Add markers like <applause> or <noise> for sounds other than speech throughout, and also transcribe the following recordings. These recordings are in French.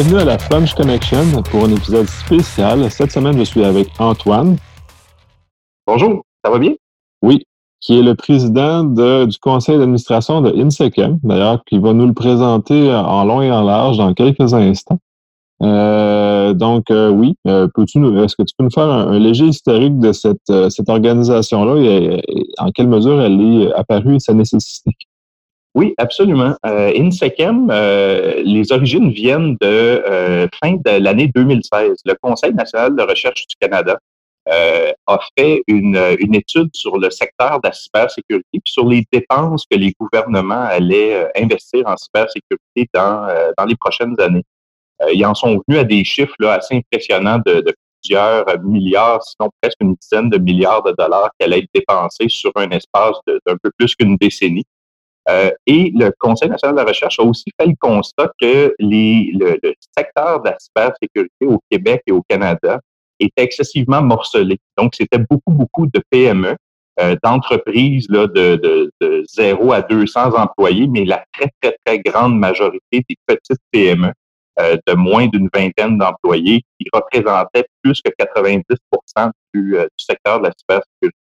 Bienvenue à la French Connection pour un épisode spécial. Cette semaine, je suis avec Antoine. Bonjour, ça va bien? Oui, qui est le président du conseil d'administration de INSECM, d'ailleurs, qui va nous le présenter en long et en large dans quelques instants. Euh, donc, euh, oui, euh, peux-tu est-ce que tu peux nous faire un, léger historique de cette, cette organisation-là et, en quelle mesure elle est apparue et sa nécessité? Oui, absolument. INSECM, les origines viennent de fin de l'année 2016. Le Conseil national de recherche du Canada a fait une, une, étude sur le secteur de la cybersécurité et sur les dépenses que les gouvernements allaient investir en cybersécurité dans, dans les prochaines années. Euh, ils en sont venus à des chiffres là, assez impressionnants de, plusieurs milliards, sinon presque une dizaine de milliards de dollars qui allaient être dépensés sur un espace d'un peu plus qu'une décennie. Euh, et le Conseil national de la recherche a aussi fait le constat que les, le, secteur de la cybersécurité au Québec et au Canada était excessivement morcelé. Donc, c'était beaucoup, beaucoup de PME, euh, d'entreprises de, de, de 0 à 200 employés, mais la très, très, très grande majorité des petites PME euh, de moins d'une vingtaine d'employés qui représentaient plus que 90 du, du secteur de la cybersécurité.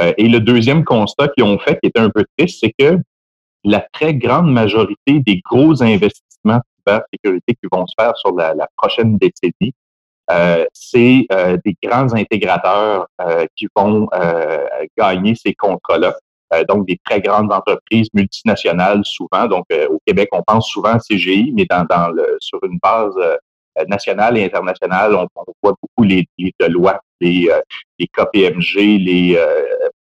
Euh, et le deuxième constat qu'ils ont fait, qui était un peu triste, c'est que la très grande majorité des gros investissements de cybersécurité qui vont se faire sur la, prochaine décennie, euh, c'est des grands intégrateurs qui vont gagner ces contrats-là. Euh, donc des très grandes entreprises multinationales souvent. Donc euh, au Québec, on pense souvent à CGI, mais dans, dans le, sur une base euh, nationale et internationale, on, voit beaucoup les, les Deloitte, les, les KPMG, les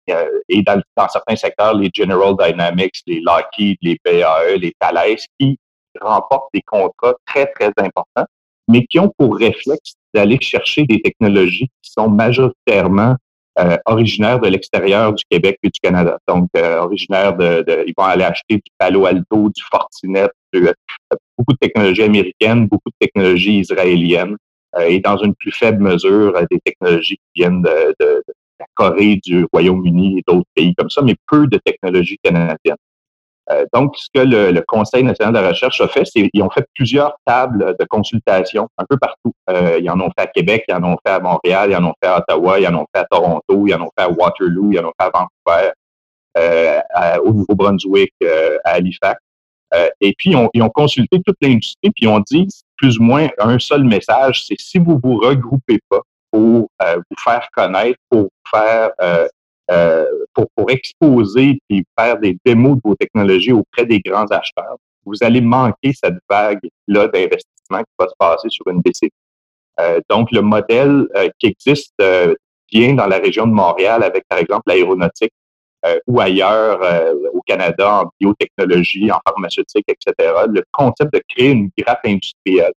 et dans, dans, certains secteurs, les General Dynamics, les Lockheed, les BAE, les Thales, qui remportent des contrats très, très importants, mais qui ont pour réflexe d'aller chercher des technologies qui sont majoritairement euh, originaires de l'extérieur du Québec et du Canada. Donc, euh, originaires de, ils vont aller acheter du Palo Alto, du Fortinet, euh, beaucoup de technologies américaines, beaucoup de technologies israéliennes, et dans une plus faible mesure, des technologies qui viennent de, de Corée, du Royaume-Uni et d'autres pays comme ça, mais peu de technologies canadiennes. Euh, donc, ce que le, Conseil national de la recherche a fait, c'est qu'ils ont fait plusieurs tables de consultation un peu partout. Euh, ils en ont fait à Québec, ils en ont fait à Montréal, ils en ont fait à Ottawa, ils en ont fait à Toronto, ils en ont fait à Waterloo, ils en ont fait à Vancouver, euh, au Nouveau-Brunswick, à Halifax. et puis, ils ont consulté toute l'industrie, puis ils ont dit plus ou moins un seul message, c'est si vous vous regroupez pas pour vous faire connaître, pour faire euh, pour, pour exposer et faire des démos de vos technologies auprès des grands acheteurs, vous allez manquer cette vague-là d'investissement qui va se passer sur une décennie. Euh, donc, le modèle euh, qui existe bien dans la région de Montréal avec, par exemple, l'aéronautique ou ailleurs au Canada en biotechnologie, en pharmaceutique, etc. Le concept de créer une grappe industrielle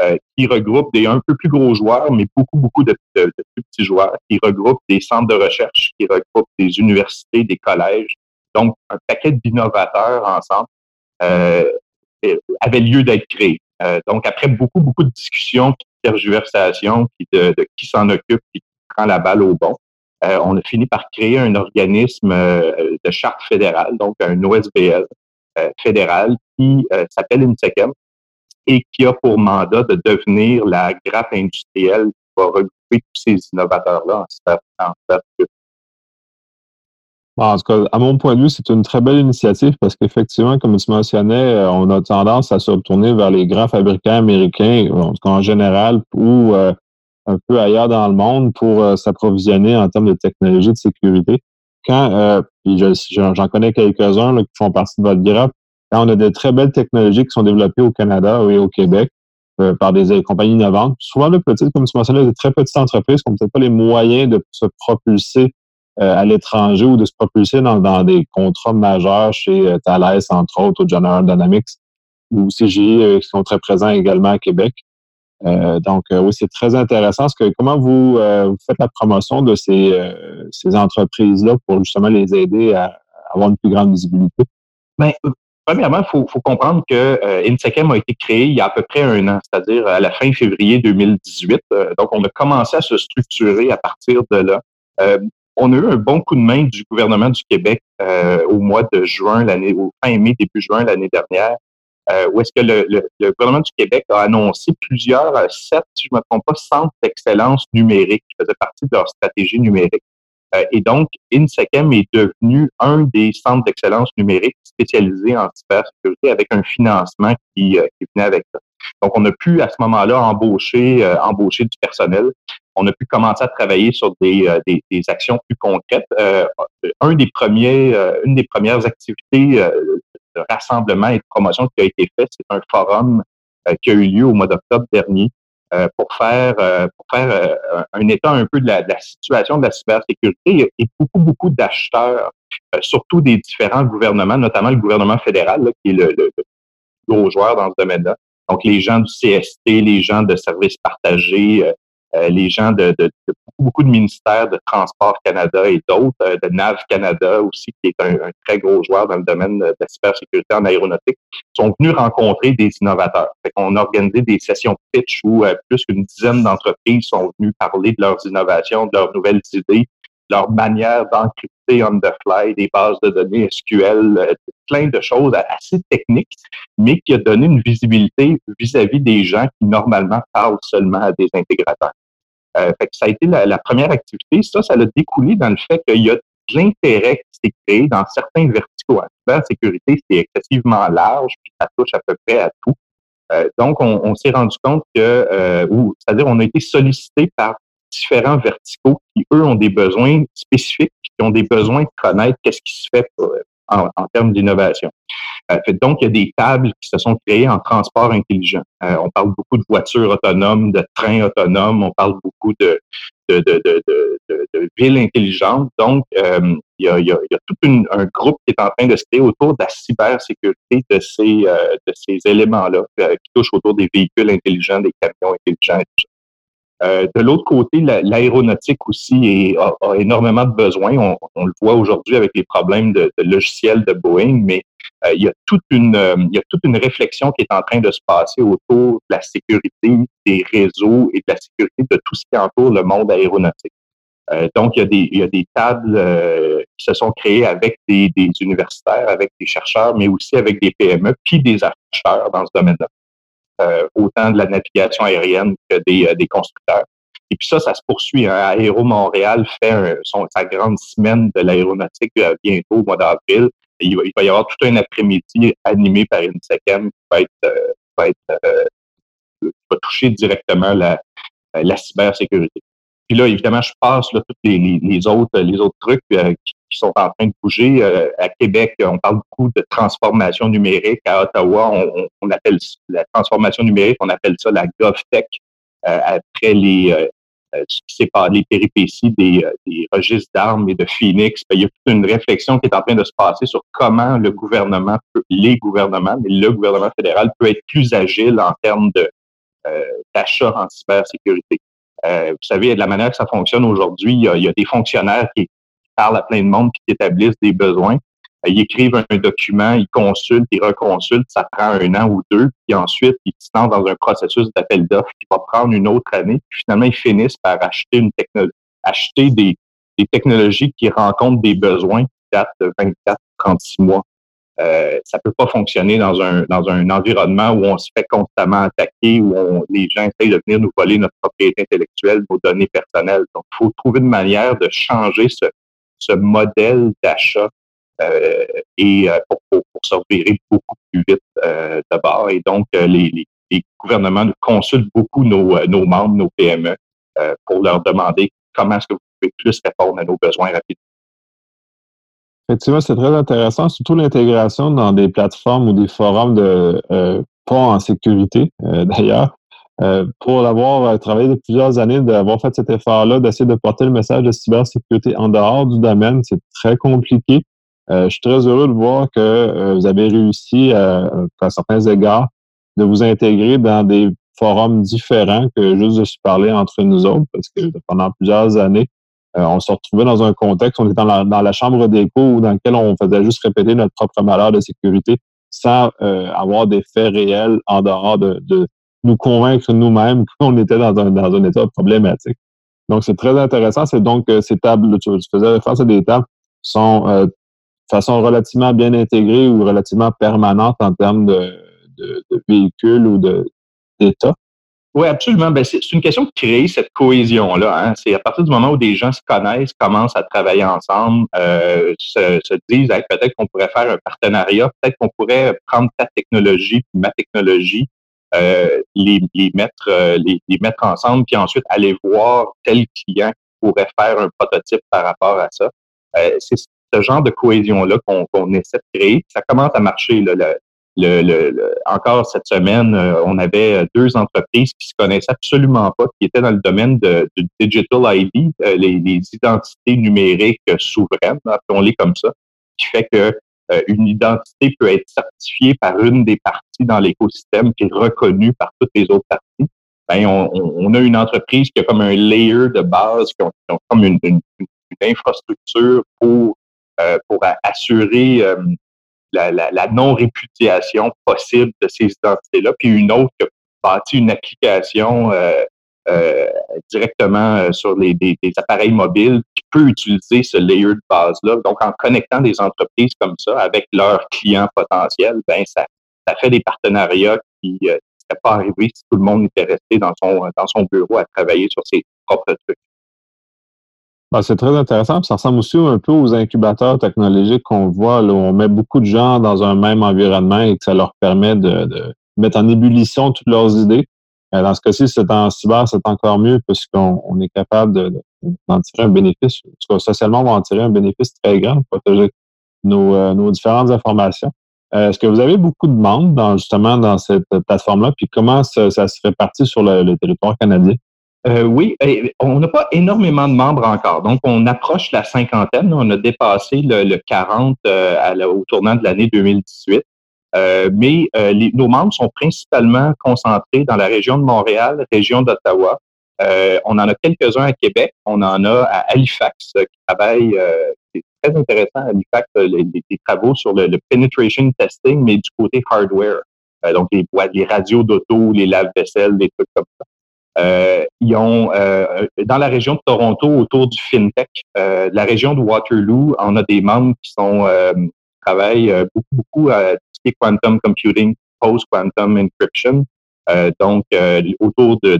euh, qui regroupe des un peu plus gros joueurs, mais beaucoup, beaucoup de, de, plus petits joueurs, qui regroupe des centres de recherche, qui regroupe des universités, des collèges. Donc, un paquet d'innovateurs ensemble euh, avait lieu d'être créé. Euh, donc, après beaucoup, beaucoup de discussions, de tergiversations, de, de qui s'en occupe, qui prend la balle au bon, euh, on a fini par créer un organisme euh, de charte fédérale, donc un OSBL fédéral qui s'appelle INSECM, et qui a pour mandat de devenir la grappe industrielle qui va regrouper tous ces innovateurs-là en cybersécurité. En tout cas, à mon point de vue, c'est une très belle initiative parce qu'effectivement, comme tu mentionnais, euh, on a tendance à se retourner vers les grands fabricants américains, en tout cas en général, ou euh, un peu ailleurs dans le monde pour euh, s'approvisionner en termes de technologie de sécurité. Quand, j'en connais quelques-uns qui font partie de votre grappe, on a de très belles technologies qui sont développées au Canada et au Québec euh, par des compagnies innovantes, souvent de petites, comme tu mentionnais, de très petites entreprises qui n'ont peut-être pas les moyens de se propulser euh, à l'étranger ou de se propulser dans, des contrats majeurs chez euh, Thales, entre autres, ou General Dynamics, ou CGI, qui sont très présents également à Québec. donc, oui, c'est très intéressant. Que, comment vous, faites la promotion de ces, ces entreprises-là pour justement les aider à avoir une plus grande visibilité? Bien, Premièrement, il faut, comprendre que euh, a été créé il y a à peu près un an, c'est-à-dire à la fin février 2018. Euh, donc, on a commencé à se structurer à partir de là. Euh, on a eu un bon coup de main du gouvernement du Québec euh, au mois de juin, l'année, au fin mai, début juin l'année dernière, où est-ce que le, le, gouvernement du Québec a annoncé plusieurs, sept, si je ne me trompe pas, centres d'excellence numérique qui faisaient partie de leur stratégie numérique. Euh, et donc, INSECM est devenu un des centres d'excellence numérique spécialisés en cybersécurité avec un financement qui, euh, qui venait avec ça. Donc, on a pu à ce moment-là embaucher, euh, embaucher du personnel. On a pu commencer à travailler sur des, des, des actions plus concrètes. un des premiers, une des premières activités de rassemblement et de promotion qui a été faite, c'est un forum qui a eu lieu au mois d'octobre dernier euh, pour faire euh, pour faire euh, un état un peu de la, de la, situation de la cybersécurité et beaucoup beaucoup d'acheteurs, surtout des différents gouvernements, notamment le gouvernement fédéral qui est le, le, le gros joueur dans ce domaine-là. Donc les gens du CST, les gens de services partagés, euh, les gens de, de, de, beaucoup de ministères de Transport Canada et d'autres, euh, de NAV Canada aussi, qui est un, un, très gros joueur dans le domaine de la cybersécurité en aéronautique, sont venus rencontrer des innovateurs. Fait qu'on a organisé des sessions pitch où euh, plus qu'une dizaine d'entreprises sont venues parler de leurs innovations, de leurs nouvelles idées, leur manière d'encrypter on the fly des bases de données SQL, plein de choses assez techniques, mais qui a donné une visibilité vis-à-vis des gens qui normalement parlent seulement à des intégrateurs. Euh, ça a été la, première activité. Ça, ça a découlé dans le fait qu'il y a de l'intérêt qui s'est créé dans certains verticaux. La sécurité, c'est excessivement large, puis ça touche à peu près à tout. Euh, donc, on, s'est rendu compte que, euh, c'est-à-dire, on a été sollicité par différents verticaux qui, eux, ont des besoins spécifiques, qui ont des besoins de connaître qu'est-ce qui se fait en, en termes d'innovation. Euh, donc, il y a des tables qui se sont créées en transport intelligent. Euh, on parle beaucoup de voitures autonomes, de trains autonomes, on parle beaucoup de, de, de, de, de villes intelligentes. Donc, euh, il, y a, il, y a, tout un groupe qui est en train de se créer autour de la cybersécurité de ces, euh, de ces éléments-là euh, qui touchent autour des véhicules intelligents, des camions intelligents. Euh, de l'autre côté, l'aéronautique aussi a, énormément de besoins. On, le voit aujourd'hui avec les problèmes de, logiciels de Boeing, mais euh, il, y a toute une, euh, il y a toute une réflexion qui est en train de se passer autour de la sécurité des réseaux et de la sécurité de tout ce qui entoure le monde aéronautique. donc, il y a des, tables qui se sont créées avec des, des universitaires, avec des chercheurs, mais aussi avec des PME, puis des acheteurs dans ce domaine-là. Euh, autant de la navigation aérienne que des, euh, des constructeurs. Et puis ça, ça se poursuit. Hein. Aéro Montréal fait son, sa grande semaine de l'aéronautique euh, bientôt au mois d'avril. Il, il, va y avoir tout un après-midi animé par une SECAM qui va être, va, être va toucher directement la, la cybersécurité. Puis là, évidemment, je passe là, tous les, les, autres, les autres trucs euh, qui, sont en train de bouger. Euh, à Québec, on parle beaucoup de transformation numérique. À Ottawa, on, on appelle la transformation numérique, on appelle ça la GovTech. Euh, après les ce qui sépare les péripéties des, des registres d'armes et de Phoenix, ben, il y a toute une réflexion qui est en train de se passer sur comment le gouvernement, peut, les gouvernements, mais le gouvernement fédéral peut être plus agile en termes de d'achat en cybersécurité. Euh, vous savez, de la manière que ça fonctionne aujourd'hui, il, il, y a des fonctionnaires qui parlent à plein de monde, qui établissent des besoins. Euh, ils écrivent un document, ils consultent, ils reconsultent, ça prend un an ou deux, puis ensuite, ils se lancent dans un processus d'appel d'offres qui va prendre une autre année. Puis finalement, ils finissent par acheter une technologie, acheter des, technologies qui rencontrent des besoins qui datent de 24, 36 mois. Euh, ça peut pas fonctionner dans un dans un environnement où on se fait constamment attaquer, où les gens essayent de venir nous voler notre propriété intellectuelle, nos données personnelles. Donc, il faut trouver une manière de changer ce, ce modèle d'achat euh, et euh, pour, pour, pour, beaucoup plus vite euh, d'abord. Et donc, euh, les, les, les, gouvernements consultent beaucoup nos, nos membres, nos PME, pour leur demander comment est-ce que vous pouvez plus répondre à nos besoins rapidement. Effectivement, c'est très intéressant, surtout l'intégration dans des plateformes ou des forums de euh, pas en sécurité, euh, d'ailleurs. Euh, pour l'avoir euh, travaillé depuis plusieurs années, d'avoir fait cet effort-là, d'essayer de porter le message de cybersécurité en dehors du domaine, c'est très compliqué. Euh, je suis très heureux de voir que vous avez réussi, à certains égards, de vous intégrer dans des forums différents que juste de se parler entre nous autres, parce que pendant plusieurs années, euh, on se retrouvait dans un contexte, on était dans la, dans la chambre d'écho dans lequel on faisait juste répéter notre propre malheur de sécurité sans euh, avoir des faits réels en dehors de, de nous convaincre nous-mêmes <laughs> qu'on était dans un, dans un état problématique. Donc, c'est très intéressant. C'est donc ces tables, tu, faisais référence à des tables, sont euh, de façon relativement bien intégrées ou relativement permanentes en termes de, véhicules ou d'État? Oui, absolument. Ben, c'est une question de créer cette cohésion-là. Hein. C'est à partir du moment où des gens se connaissent, commencent à travailler ensemble, euh, se, disent peut-être qu'on pourrait faire un partenariat, peut-être qu'on pourrait prendre ta technologie, ma technologie, euh, les, mettre, euh, les, mettre ensemble, puis ensuite aller voir tel client qui pourrait faire un prototype par rapport à ça. c'est ce genre de cohésion-là qu'on essaie de créer. Ça commence à marcher. Là, le, encore cette semaine, euh, on avait deux entreprises qui se connaissaient absolument pas, qui étaient dans le domaine de, digital ID, euh, les, identités numériques souveraines, appelons-les comme ça, qui fait que euh, une identité peut être certifiée par une des parties dans l'écosystème qui est reconnue par toutes les autres parties. Ben, on, a une entreprise qui a comme un layer de base, qui ont, comme une, infrastructure pour pour assurer la, non-répudiation possible de ces identités-là, puis une autre qui a bâti une application euh, euh, directement euh, sur les, des, appareils mobiles qui peut utiliser ce layer de base-là. Donc, en connectant des entreprises comme ça avec leurs clients potentiels, ben ça, ça fait des partenariats qui ne seraient pas arrivés si tout le monde était resté dans son, dans son bureau à travailler sur ses propres trucs. Ben, c'est très intéressant. ça ressemble aussi un peu aux incubateurs technologiques qu'on voit, là, où on met beaucoup de gens dans un même environnement et que ça leur permet de, mettre en ébullition toutes leurs idées. Euh, dans ce cas-ci, c'est en cyber, c'est encore mieux puisqu'on on est capable d'en tirer un bénéfice. En tout cas, socialement, on va en tirer un bénéfice très grand pour protéger nos, euh, nos différentes informations. Euh, est-ce que vous avez beaucoup de membres dans, justement dans cette plateforme-là? Puis comment ça, ça se répartit sur le territoire canadien? Euh, oui, on n'a pas énormément de membres encore. Donc, on approche la cinquantaine. On a dépassé le, 40 euh, au tournant de l'année 2018. Euh, mais nos membres sont principalement concentrés dans la région de Montréal, région d'Ottawa. on en a quelques-uns à Québec. On en a à Halifax qui travaille, c'est très intéressant à Halifax, les, travaux sur le, penetration testing, mais du côté hardware. donc, les, les radios d'auto, les lave-vaisselle, des trucs comme ça. Euh, ils ont euh, dans la région de Toronto autour du fintech, euh, la région de Waterloo, on a des membres qui sont travaillent beaucoup beaucoup quantum computing, post quantum encryption, donc autour de,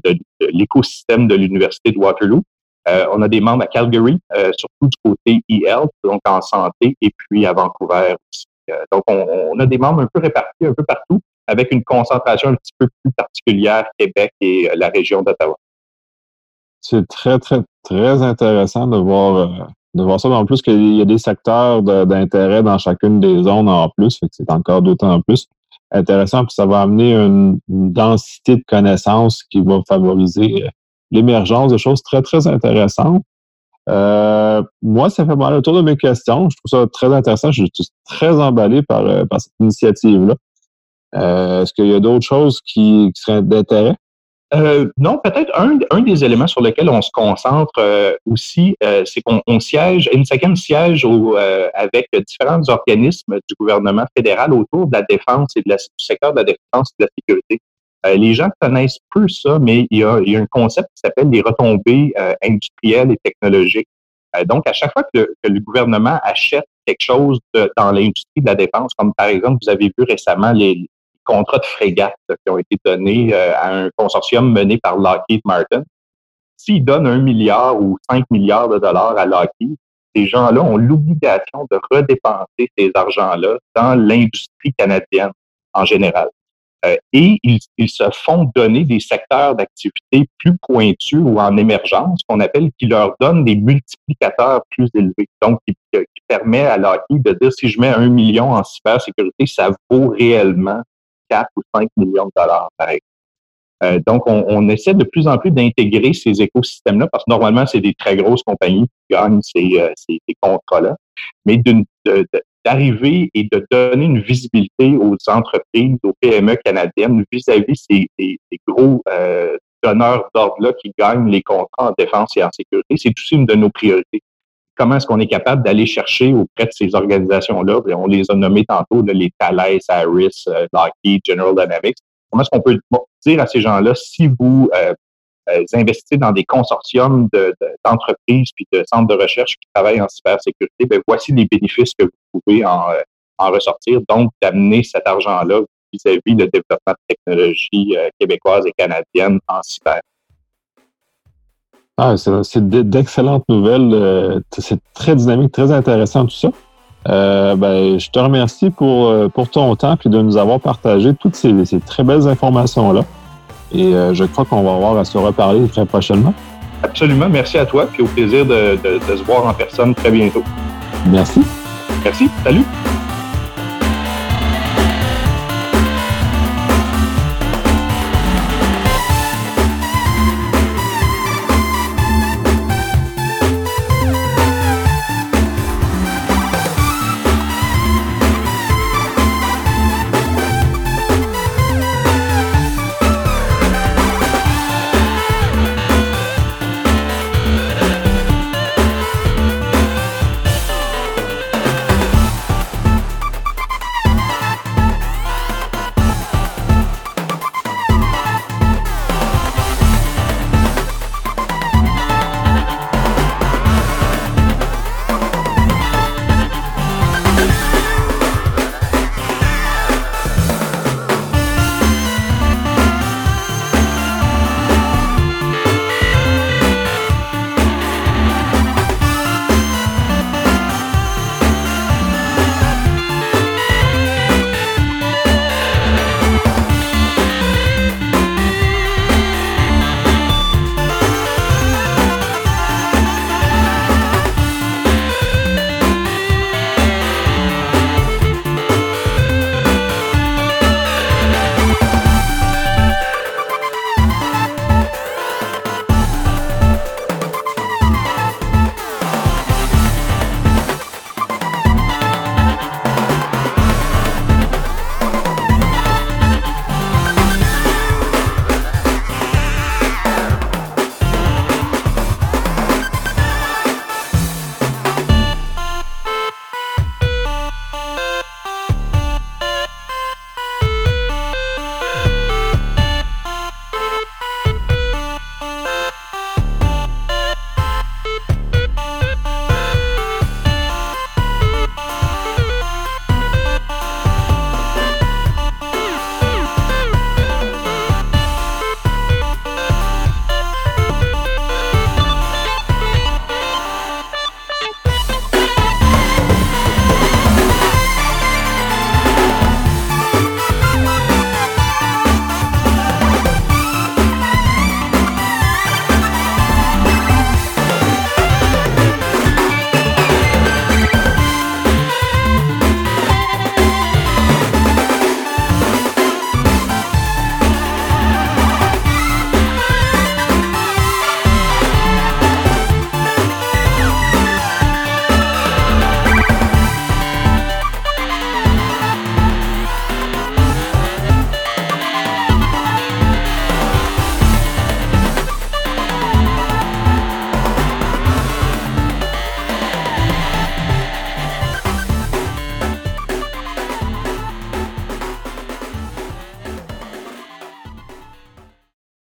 l'écosystème de l'université de Waterloo. on a des membres à Calgary, surtout du côté e-health, donc en santé, et puis à Vancouver aussi. donc, on, a des membres un peu répartis un peu partout avec une concentration un petit peu plus particulière Québec et euh, la région d'Ottawa. C'est très, très, très intéressant de voir, euh, de voir ça. En plus, qu'il y a des secteurs d'intérêt dans chacune des zones en plus, c'est encore d'autant plus intéressant, puis ça va amener une, densité de connaissances qui va favoriser euh, l'émergence de choses très, très intéressantes. moi, ça fait mal le tour de mes questions. Je trouve ça très intéressant. Je suis très emballé par, par cette initiative-là. Euh, est-ce qu'il y a d'autres choses qui, seraient d'intérêt? Euh, non, peut-être un, un, des éléments sur lesquels on se concentre euh, aussi, c'est qu'on on siège, INSECAM siège au, avec différents organismes du gouvernement fédéral autour de la défense et de la, du secteur de la défense et de la sécurité. les gens connaissent peu ça, mais il y a, il y a un concept qui s'appelle les retombées industrielles et technologiques. donc, à chaque fois que le, gouvernement achète quelque chose dans l'industrie de la défense, comme par exemple, vous avez vu récemment les, contrats de frégate qui ont été donnés euh, à un consortium mené par Lockheed Martin. S'ils donnent un milliard ou cinq milliards de dollars à Lockheed, ces gens-là ont l'obligation de redépenser ces argents-là dans l'industrie canadienne en général. Euh, et ils, se font donner des secteurs d'activité plus pointus ou en émergence, qu'on appelle, qui leur donnent des multiplicateurs plus élevés. Donc, qui, qui permet à Lockheed de dire si je mets un million en cybersécurité, ça vaut réellement 4 ou 5 millions de dollars, par exemple. Euh, donc, on, essaie de plus en plus d'intégrer ces écosystèmes-là parce que normalement, c'est des très grosses compagnies qui gagnent ces, euh, contrats-là. Mais d'arriver et de donner une visibilité aux entreprises, aux PME canadiennes vis-à-vis ces, gros euh, donneurs d'ordre-là qui gagnent les contrats en défense et en sécurité, c'est aussi une de nos priorités comment est-ce qu'on est capable d'aller chercher auprès de ces organisations-là, on les a nommés tantôt, les Thales, Harris, euh, Lockheed, General Dynamics, comment est-ce qu'on peut dire à ces gens-là, si vous euh, euh, investissez dans des consortiums d'entreprises puis de centres de recherche qui travaillent en cybersécurité, ben voici les bénéfices que vous pouvez en, en ressortir, donc d'amener cet argent-là vis-à-vis le développement de technologies québécoises et canadiennes en cyber. Ah, c'est d'excellentes nouvelles. C'est très dynamique, très intéressant tout ça. ben, je te remercie pour, pour ton temps et de nous avoir partagé toutes ces, très belles informations-là. Et je crois qu'on va avoir à se reparler très prochainement. Absolument. Merci à toi. Puis au plaisir de, de se voir en personne très bientôt. Merci. Merci. Salut.